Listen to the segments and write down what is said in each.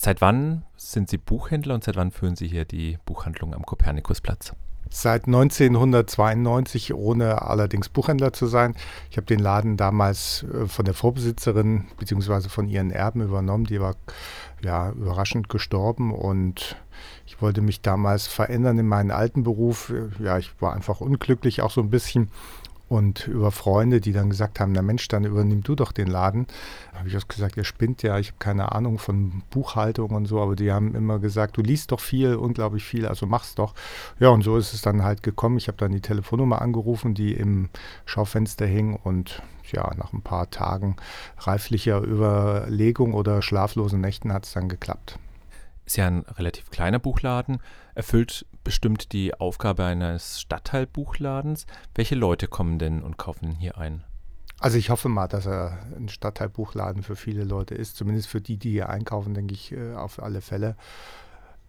Seit wann sind Sie Buchhändler und seit wann führen Sie hier die Buchhandlung am Kopernikusplatz? Seit 1992, ohne allerdings Buchhändler zu sein. Ich habe den Laden damals äh, von der Vorbesitzerin bzw. von ihren Erben übernommen. Die war ja überraschend gestorben und ich wollte mich damals verändern in meinen alten Beruf. Ja, ich war einfach unglücklich auch so ein bisschen und über Freunde, die dann gesagt haben, na Mensch, dann übernimm du doch den Laden. Habe ich auch gesagt, ihr spinnt ja, ich habe keine Ahnung von Buchhaltung und so, aber die haben immer gesagt, du liest doch viel, unglaublich viel, also mach's doch. Ja, und so ist es dann halt gekommen. Ich habe dann die Telefonnummer angerufen, die im Schaufenster hing und ja, nach ein paar Tagen reiflicher Überlegung oder schlaflosen Nächten hat es dann geklappt. Ist ja ein relativ kleiner Buchladen, erfüllt bestimmt die Aufgabe eines Stadtteilbuchladens. Welche Leute kommen denn und kaufen hier ein? Also ich hoffe mal, dass er ein Stadtteilbuchladen für viele Leute ist. Zumindest für die, die hier einkaufen, denke ich äh, auf alle Fälle.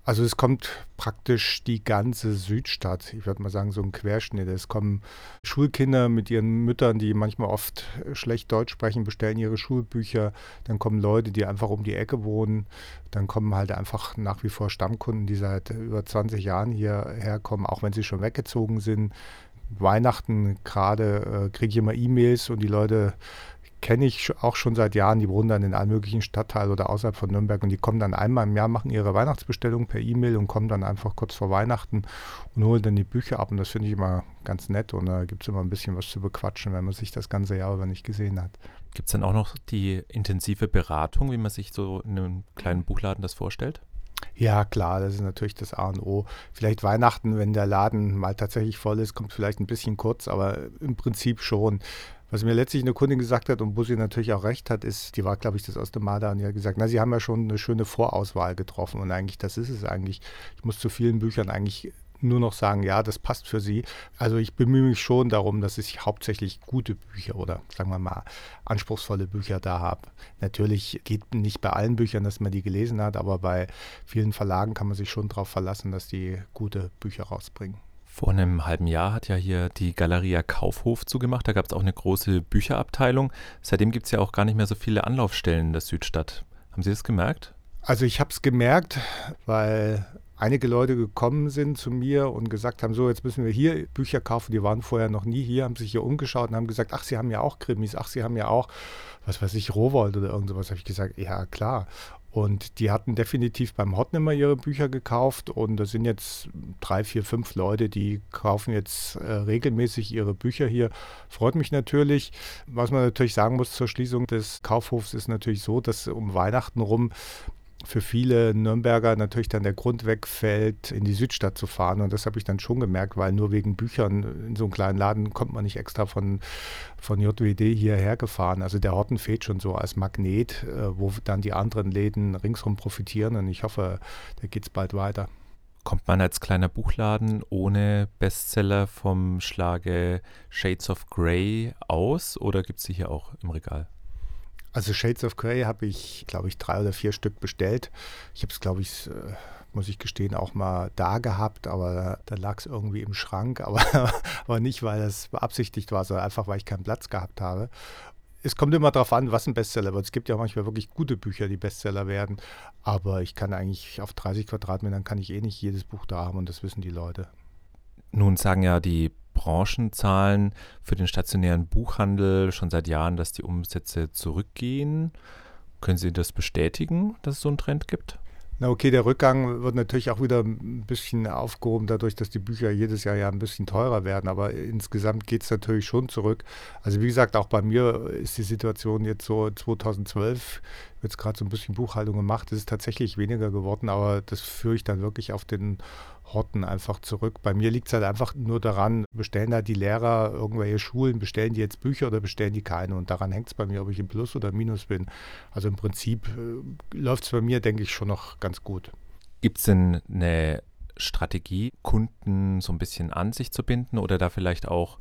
Also es kommt praktisch die ganze Südstadt, ich würde mal sagen so ein Querschnitt. Es kommen Schulkinder mit ihren Müttern, die manchmal oft schlecht Deutsch sprechen, bestellen ihre Schulbücher. Dann kommen Leute, die einfach um die Ecke wohnen. Dann kommen halt einfach nach wie vor Stammkunden, die seit über 20 Jahren hierher kommen, auch wenn sie schon weggezogen sind. Weihnachten gerade äh, kriege ich immer E-Mails und die Leute kenne ich auch schon seit Jahren, die wohnen dann in allen möglichen Stadtteilen oder außerhalb von Nürnberg und die kommen dann einmal im Jahr, machen ihre Weihnachtsbestellung per E-Mail und kommen dann einfach kurz vor Weihnachten und holen dann die Bücher ab und das finde ich immer ganz nett und da gibt es immer ein bisschen was zu bequatschen, wenn man sich das ganze Jahr über nicht gesehen hat. Gibt es dann auch noch die intensive Beratung, wie man sich so in einem kleinen Buchladen das vorstellt? Ja, klar, das ist natürlich das A und O. Vielleicht Weihnachten, wenn der Laden mal tatsächlich voll ist, kommt vielleicht ein bisschen kurz, aber im Prinzip schon. Was mir letztlich eine Kundin gesagt hat und sie natürlich auch recht hat, ist, die war, glaube ich, das erste Mal da und die hat gesagt, na, sie haben ja schon eine schöne Vorauswahl getroffen und eigentlich, das ist es eigentlich. Ich muss zu vielen Büchern eigentlich nur noch sagen, ja, das passt für sie. Also ich bemühe mich schon darum, dass ich hauptsächlich gute Bücher oder sagen wir mal anspruchsvolle Bücher da habe. Natürlich geht nicht bei allen Büchern, dass man die gelesen hat, aber bei vielen Verlagen kann man sich schon darauf verlassen, dass die gute Bücher rausbringen. Vor einem halben Jahr hat ja hier die Galeria Kaufhof zugemacht. Da gab es auch eine große Bücherabteilung. Seitdem gibt es ja auch gar nicht mehr so viele Anlaufstellen in der Südstadt. Haben Sie das gemerkt? Also ich habe es gemerkt, weil einige Leute gekommen sind zu mir und gesagt haben, so jetzt müssen wir hier Bücher kaufen, die waren vorher noch nie hier, haben sich hier umgeschaut und haben gesagt, ach, Sie haben ja auch Krimis, ach, Sie haben ja auch, was weiß ich, Rowold oder irgend sowas. habe ich gesagt, ja klar. Und die hatten definitiv beim Hot immer ihre Bücher gekauft und da sind jetzt drei, vier, fünf Leute, die kaufen jetzt äh, regelmäßig ihre Bücher hier. Freut mich natürlich. Was man natürlich sagen muss zur Schließung des Kaufhofs ist natürlich so, dass um Weihnachten rum für viele Nürnberger natürlich dann der Grund wegfällt, in die Südstadt zu fahren. Und das habe ich dann schon gemerkt, weil nur wegen Büchern in so einem kleinen Laden kommt man nicht extra von, von JWD hierher gefahren. Also der Horten fehlt schon so als Magnet, äh, wo dann die anderen Läden ringsherum profitieren. Und ich hoffe, da geht es bald weiter. Kommt man als kleiner Buchladen ohne Bestseller vom Schlage Shades of Grey aus oder gibt es sie hier auch im Regal? Also Shades of Grey habe ich, glaube ich, drei oder vier Stück bestellt. Ich habe es, glaube ich, äh, muss ich gestehen, auch mal da gehabt, aber da lag es irgendwie im Schrank, aber, aber nicht, weil es beabsichtigt war, sondern einfach, weil ich keinen Platz gehabt habe. Es kommt immer darauf an, was ein Bestseller wird. Es gibt ja manchmal wirklich gute Bücher, die Bestseller werden, aber ich kann eigentlich auf 30 Quadratmetern kann ich eh nicht jedes Buch da haben und das wissen die Leute. Nun sagen ja die Branchenzahlen für den stationären Buchhandel schon seit Jahren, dass die Umsätze zurückgehen. Können Sie das bestätigen, dass es so einen Trend gibt? Na okay, der Rückgang wird natürlich auch wieder ein bisschen aufgehoben, dadurch, dass die Bücher jedes Jahr ja ein bisschen teurer werden. Aber insgesamt geht es natürlich schon zurück. Also wie gesagt, auch bei mir ist die Situation jetzt so 2012, es gerade so ein bisschen Buchhaltung gemacht, es ist tatsächlich weniger geworden, aber das führe ich dann wirklich auf den Horten einfach zurück. Bei mir liegt es halt einfach nur daran, bestellen da die Lehrer irgendwelche Schulen, bestellen die jetzt Bücher oder bestellen die keine? Und daran hängt es bei mir, ob ich im Plus oder Minus bin. Also im Prinzip äh, läuft es bei mir, denke ich, schon noch ganz gut. Gibt es denn eine Strategie, Kunden so ein bisschen an sich zu binden oder da vielleicht auch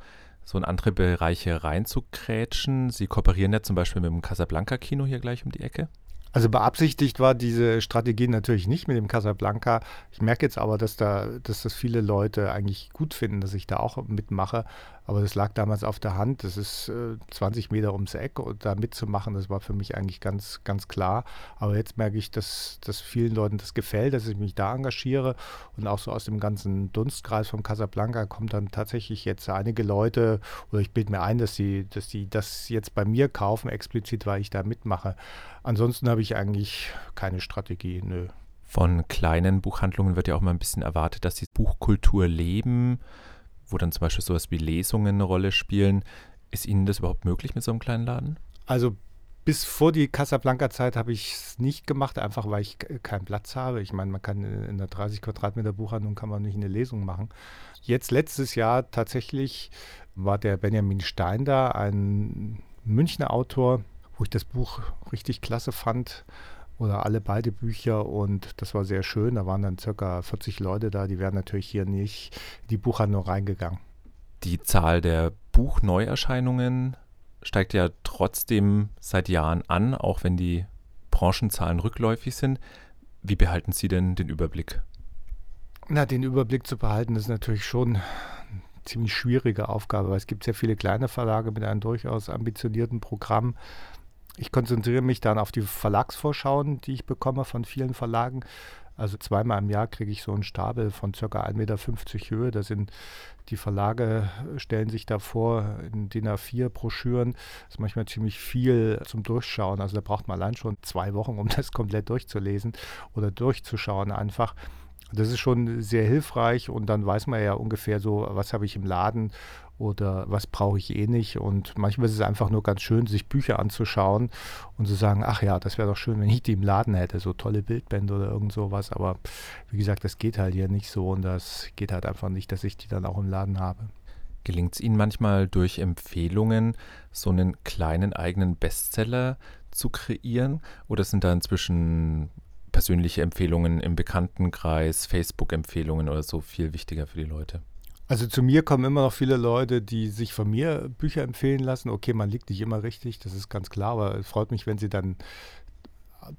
so in andere Bereiche reinzukrätschen? Sie kooperieren ja zum Beispiel mit dem Casablanca-Kino hier gleich um die Ecke. Also beabsichtigt war diese Strategie natürlich nicht mit dem Casablanca. Ich merke jetzt aber, dass, da, dass das viele Leute eigentlich gut finden, dass ich da auch mitmache. Aber das lag damals auf der Hand. Das ist äh, 20 Meter ums Eck und da mitzumachen, das war für mich eigentlich ganz, ganz klar. Aber jetzt merke ich, dass, dass vielen Leuten das gefällt, dass ich mich da engagiere. Und auch so aus dem ganzen Dunstkreis vom Casablanca kommen dann tatsächlich jetzt einige Leute, oder ich bilde mir ein, dass sie, dass die das jetzt bei mir kaufen, explizit, weil ich da mitmache. Ansonsten habe ich eigentlich keine Strategie, nö. Von kleinen Buchhandlungen wird ja auch mal ein bisschen erwartet, dass die Buchkultur leben wo dann zum Beispiel sowas wie Lesungen eine Rolle spielen. Ist Ihnen das überhaupt möglich mit so einem kleinen Laden? Also bis vor die Casablanca-Zeit habe ich es nicht gemacht, einfach weil ich keinen Platz habe. Ich meine, man kann in einer 30 Quadratmeter Buchhandlung kann man nicht eine Lesung machen. Jetzt letztes Jahr tatsächlich war der Benjamin Stein da, ein Münchner Autor, wo ich das Buch richtig klasse fand oder alle beide Bücher und das war sehr schön. Da waren dann circa 40 Leute da, die wären natürlich hier nicht in die Buchhandlung reingegangen. Die Zahl der Buchneuerscheinungen steigt ja trotzdem seit Jahren an, auch wenn die Branchenzahlen rückläufig sind. Wie behalten Sie denn den Überblick? Na, den Überblick zu behalten, ist natürlich schon eine ziemlich schwierige Aufgabe, weil es gibt sehr viele kleine Verlage mit einem durchaus ambitionierten Programm. Ich konzentriere mich dann auf die Verlagsvorschauen, die ich bekomme von vielen Verlagen. Also zweimal im Jahr kriege ich so einen Stapel von ca. 1,50 Meter Höhe. Da sind die Verlage, stellen sich da vor in DIN A4 Broschüren. Das ist manchmal ziemlich viel zum Durchschauen. Also da braucht man allein schon zwei Wochen, um das komplett durchzulesen oder durchzuschauen einfach. Das ist schon sehr hilfreich und dann weiß man ja ungefähr so, was habe ich im Laden oder was brauche ich eh nicht. Und manchmal ist es einfach nur ganz schön, sich Bücher anzuschauen und zu sagen, ach ja, das wäre doch schön, wenn ich die im Laden hätte, so tolle Bildbände oder irgend sowas. Aber wie gesagt, das geht halt hier nicht so und das geht halt einfach nicht, dass ich die dann auch im Laden habe. Gelingt es Ihnen manchmal durch Empfehlungen, so einen kleinen eigenen Bestseller zu kreieren? Oder sind da inzwischen persönliche Empfehlungen im Bekanntenkreis, Facebook-Empfehlungen oder so viel wichtiger für die Leute? Also zu mir kommen immer noch viele Leute, die sich von mir Bücher empfehlen lassen. Okay, man liegt nicht immer richtig, das ist ganz klar, aber es freut mich, wenn sie dann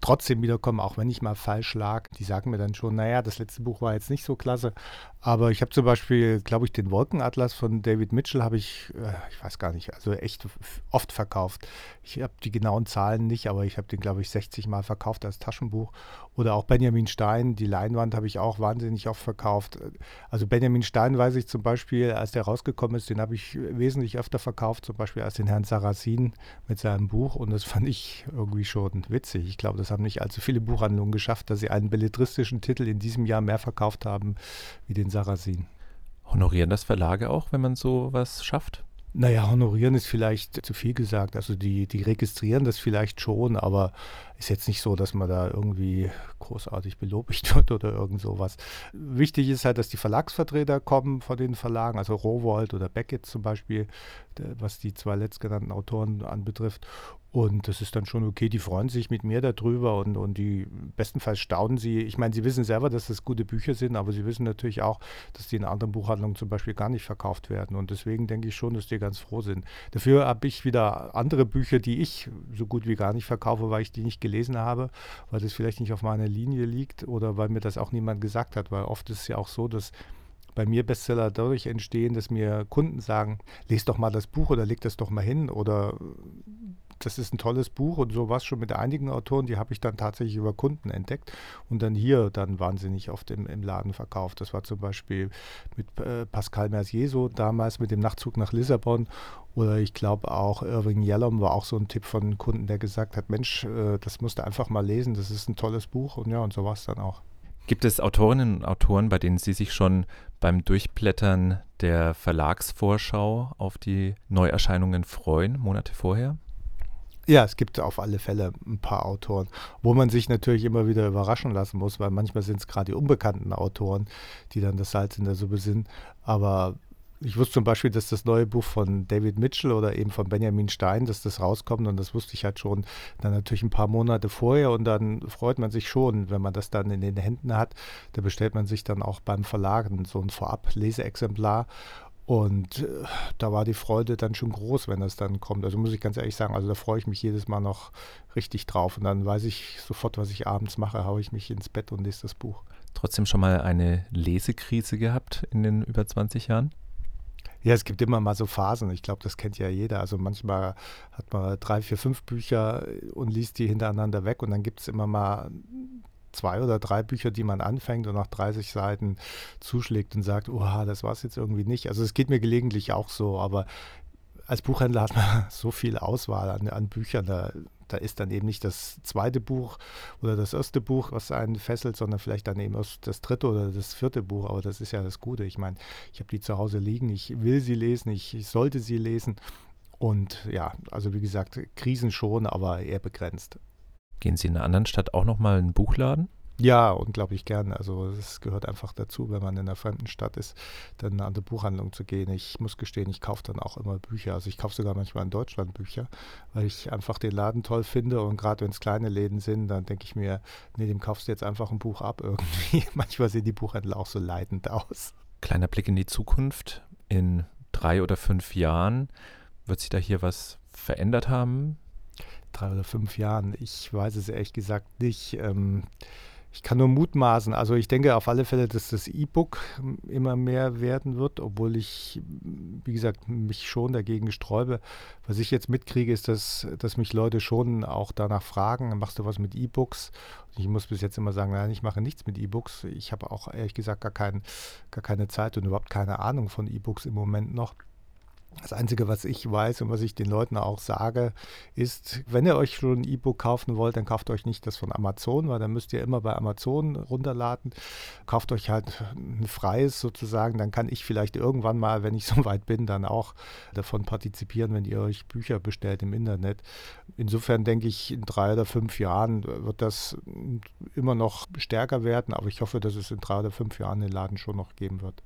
trotzdem wiederkommen, auch wenn ich mal falsch lag. Die sagen mir dann schon, naja, das letzte Buch war jetzt nicht so klasse. Aber ich habe zum Beispiel, glaube ich, den Wolkenatlas von David Mitchell habe ich, äh, ich weiß gar nicht, also echt oft verkauft. Ich habe die genauen Zahlen nicht, aber ich habe den, glaube ich, 60 Mal verkauft als Taschenbuch. Oder auch Benjamin Stein, die Leinwand habe ich auch wahnsinnig oft verkauft. Also Benjamin Stein weiß ich zum Beispiel, als der rausgekommen ist, den habe ich wesentlich öfter verkauft, zum Beispiel als den Herrn Sarrazin mit seinem Buch. Und das fand ich irgendwie schon witzig. Ich glaube, das haben nicht allzu viele Buchhandlungen geschafft, dass sie einen belletristischen Titel in diesem Jahr mehr verkauft haben wie den Sarrazin. Honorieren das Verlage auch, wenn man sowas schafft? Naja, honorieren ist vielleicht zu viel gesagt. Also die, die registrieren das vielleicht schon, aber ist jetzt nicht so, dass man da irgendwie großartig belobigt wird oder irgend sowas. Wichtig ist halt, dass die Verlagsvertreter kommen von den Verlagen, also Rowold oder Beckett zum Beispiel, was die zwei letztgenannten Autoren anbetrifft. Und das ist dann schon okay, die freuen sich mit mir darüber und, und die bestenfalls staunen sie. Ich meine, sie wissen selber, dass das gute Bücher sind, aber sie wissen natürlich auch, dass die in anderen Buchhandlungen zum Beispiel gar nicht verkauft werden. Und deswegen denke ich schon, dass die ganz froh sind. Dafür habe ich wieder andere Bücher, die ich so gut wie gar nicht verkaufe, weil ich die nicht gelesen habe, weil das vielleicht nicht auf meiner Linie liegt oder weil mir das auch niemand gesagt hat. Weil oft ist es ja auch so, dass bei mir Bestseller dadurch entstehen, dass mir Kunden sagen, lest doch mal das Buch oder leg das doch mal hin oder das ist ein tolles Buch und so war es schon mit einigen Autoren, die habe ich dann tatsächlich über Kunden entdeckt und dann hier dann wahnsinnig oft im, im Laden verkauft. Das war zum Beispiel mit äh, Pascal Mercier so damals mit dem Nachtzug nach Lissabon oder ich glaube auch Irving Yellom war auch so ein Tipp von einem Kunden, der gesagt hat, Mensch, äh, das musst du einfach mal lesen, das ist ein tolles Buch und ja, und so war es dann auch. Gibt es Autorinnen und Autoren, bei denen Sie sich schon beim Durchblättern der Verlagsvorschau auf die Neuerscheinungen freuen, Monate vorher? Ja, es gibt auf alle Fälle ein paar Autoren, wo man sich natürlich immer wieder überraschen lassen muss, weil manchmal sind es gerade die unbekannten Autoren, die dann das Salz in der Suppe sind. Aber ich wusste zum Beispiel, dass das neue Buch von David Mitchell oder eben von Benjamin Stein, dass das rauskommt und das wusste ich halt schon dann natürlich ein paar Monate vorher und dann freut man sich schon, wenn man das dann in den Händen hat. Da bestellt man sich dann auch beim Verlagen so ein Vorab-Leseexemplar Und äh, da war die Freude dann schon groß, wenn das dann kommt. Also muss ich ganz ehrlich sagen, also da freue ich mich jedes Mal noch richtig drauf. Und dann weiß ich sofort, was ich abends mache, haue ich mich ins Bett und lese das Buch. Trotzdem schon mal eine Lesekrise gehabt in den über 20 Jahren? Ja, es gibt immer mal so Phasen. Ich glaube, das kennt ja jeder. Also manchmal hat man drei, vier, fünf Bücher und liest die hintereinander weg und dann gibt es immer mal zwei oder drei Bücher, die man anfängt und nach 30 Seiten zuschlägt und sagt, oha, das war es jetzt irgendwie nicht. Also es geht mir gelegentlich auch so, aber als Buchhändler hat man so viel Auswahl an, an Büchern, da, da ist dann eben nicht das zweite Buch oder das erste Buch, was einen fesselt, sondern vielleicht dann eben das dritte oder das vierte Buch. Aber das ist ja das Gute. Ich meine, ich habe die zu Hause liegen, ich will sie lesen, ich, ich sollte sie lesen. Und ja, also wie gesagt, Krisen schon, aber eher begrenzt. Gehen Sie in einer anderen Stadt auch nochmal in einen Buchladen? Ja, unglaublich gern. Also es gehört einfach dazu, wenn man in einer fremden Stadt ist, dann an die Buchhandlung zu gehen. Ich muss gestehen, ich kaufe dann auch immer Bücher. Also ich kaufe sogar manchmal in Deutschland Bücher, weil ich einfach den Laden toll finde. Und gerade wenn es kleine Läden sind, dann denke ich mir, nee, dem kaufst du jetzt einfach ein Buch ab irgendwie. manchmal sehen die Buchhändler auch so leidend aus. Kleiner Blick in die Zukunft. In drei oder fünf Jahren wird sich da hier was verändert haben? Drei oder fünf Jahren. Ich weiß es ehrlich gesagt nicht. Ähm, ich kann nur mutmaßen. Also ich denke auf alle Fälle, dass das E-Book immer mehr werden wird, obwohl ich, wie gesagt, mich schon dagegen sträube. Was ich jetzt mitkriege, ist, dass, dass mich Leute schon auch danach fragen, machst du was mit E-Books? Ich muss bis jetzt immer sagen, nein, ich mache nichts mit E-Books. Ich habe auch ehrlich gesagt gar, kein, gar keine Zeit und überhaupt keine Ahnung von E-Books im Moment noch. Das Einzige, was ich weiß und was ich den Leuten auch sage, ist, wenn ihr euch schon ein E-Book kaufen wollt, dann kauft euch nicht das von Amazon, weil dann müsst ihr immer bei Amazon runterladen. Kauft euch halt ein freies sozusagen, dann kann ich vielleicht irgendwann mal, wenn ich so weit bin, dann auch davon partizipieren, wenn ihr euch Bücher bestellt im Internet. Insofern denke ich, in drei oder fünf Jahren wird das immer noch stärker werden, aber ich hoffe, dass es in drei oder fünf Jahren den Laden schon noch geben wird.